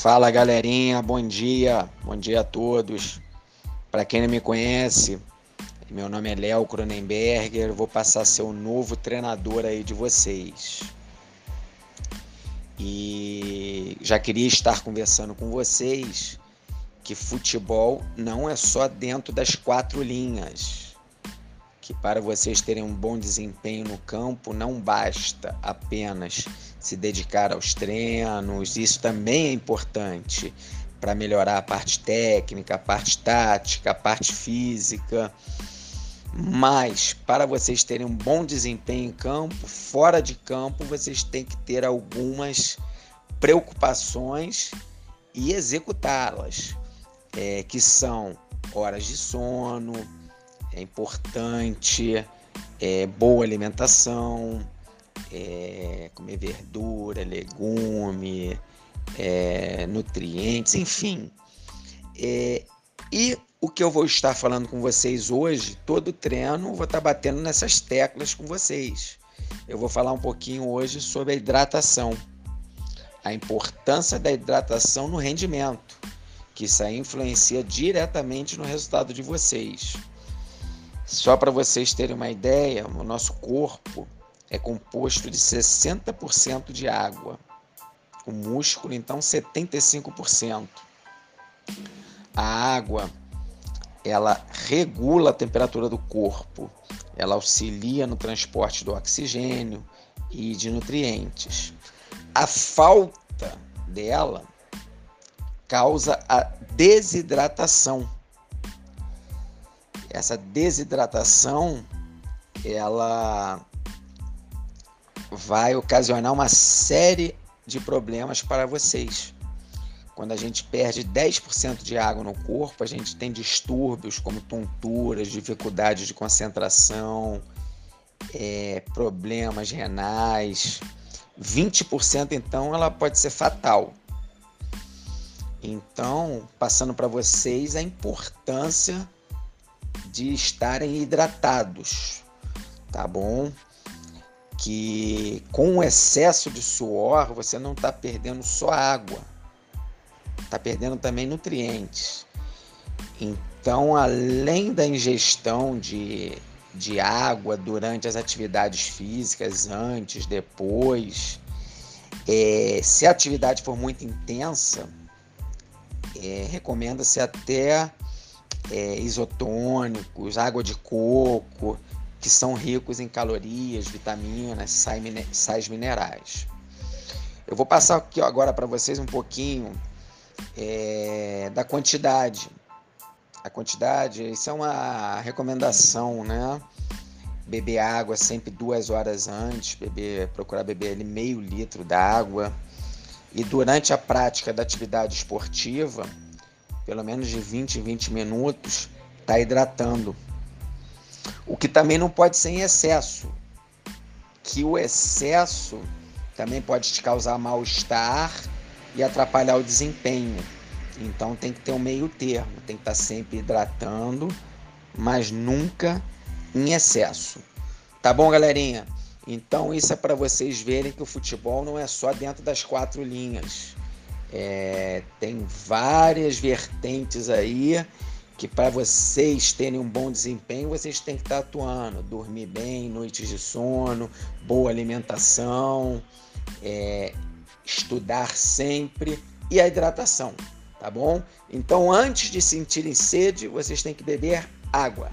Fala galerinha, bom dia, bom dia a todos. Para quem não me conhece, meu nome é Léo Cronenberger, vou passar a ser o novo treinador aí de vocês. E já queria estar conversando com vocês que futebol não é só dentro das quatro linhas que para vocês terem um bom desempenho no campo não basta apenas se dedicar aos treinos, isso também é importante para melhorar a parte técnica, a parte tática, a parte física. Mas para vocês terem um bom desempenho em campo, fora de campo, vocês têm que ter algumas preocupações e executá-las, é, que são horas de sono, é importante, é, boa alimentação, é, comer verdura, legume, é, nutrientes, enfim. É, e o que eu vou estar falando com vocês hoje, todo treino, vou estar batendo nessas teclas com vocês. Eu vou falar um pouquinho hoje sobre a hidratação, a importância da hidratação no rendimento, que isso aí influencia diretamente no resultado de vocês. Só para vocês terem uma ideia, o nosso corpo é composto de 60% de água. O músculo, então, 75%. A água, ela regula a temperatura do corpo, ela auxilia no transporte do oxigênio e de nutrientes. A falta dela causa a desidratação essa desidratação ela vai ocasionar uma série de problemas para vocês. Quando a gente perde 10% de água no corpo, a gente tem distúrbios como tonturas, dificuldades de concentração, é, problemas renais. 20% então ela pode ser fatal. Então, passando para vocês a importância de estarem hidratados, tá bom? Que com o excesso de suor você não está perdendo só água, está perdendo também nutrientes. Então, além da ingestão de, de água durante as atividades físicas, antes, depois, é, se a atividade for muito intensa, é, recomenda-se até é, isotônicos, água de coco, que são ricos em calorias, vitaminas, sais minerais. Eu vou passar aqui agora para vocês um pouquinho é, da quantidade. A quantidade, isso é uma recomendação, né? Beber água sempre duas horas antes, beber, procurar beber ali meio litro d'água. E durante a prática da atividade esportiva, pelo menos de 20 em 20 minutos, está hidratando. O que também não pode ser em excesso, que o excesso também pode te causar mal-estar e atrapalhar o desempenho. Então tem que ter um meio termo, tem que estar tá sempre hidratando, mas nunca em excesso. Tá bom, galerinha? Então isso é para vocês verem que o futebol não é só dentro das quatro linhas. É, tem várias vertentes aí que para vocês terem um bom desempenho, vocês têm que estar atuando, dormir bem, noites de sono, boa alimentação, é, estudar sempre e a hidratação, tá bom? Então, antes de sentirem sede, vocês têm que beber água.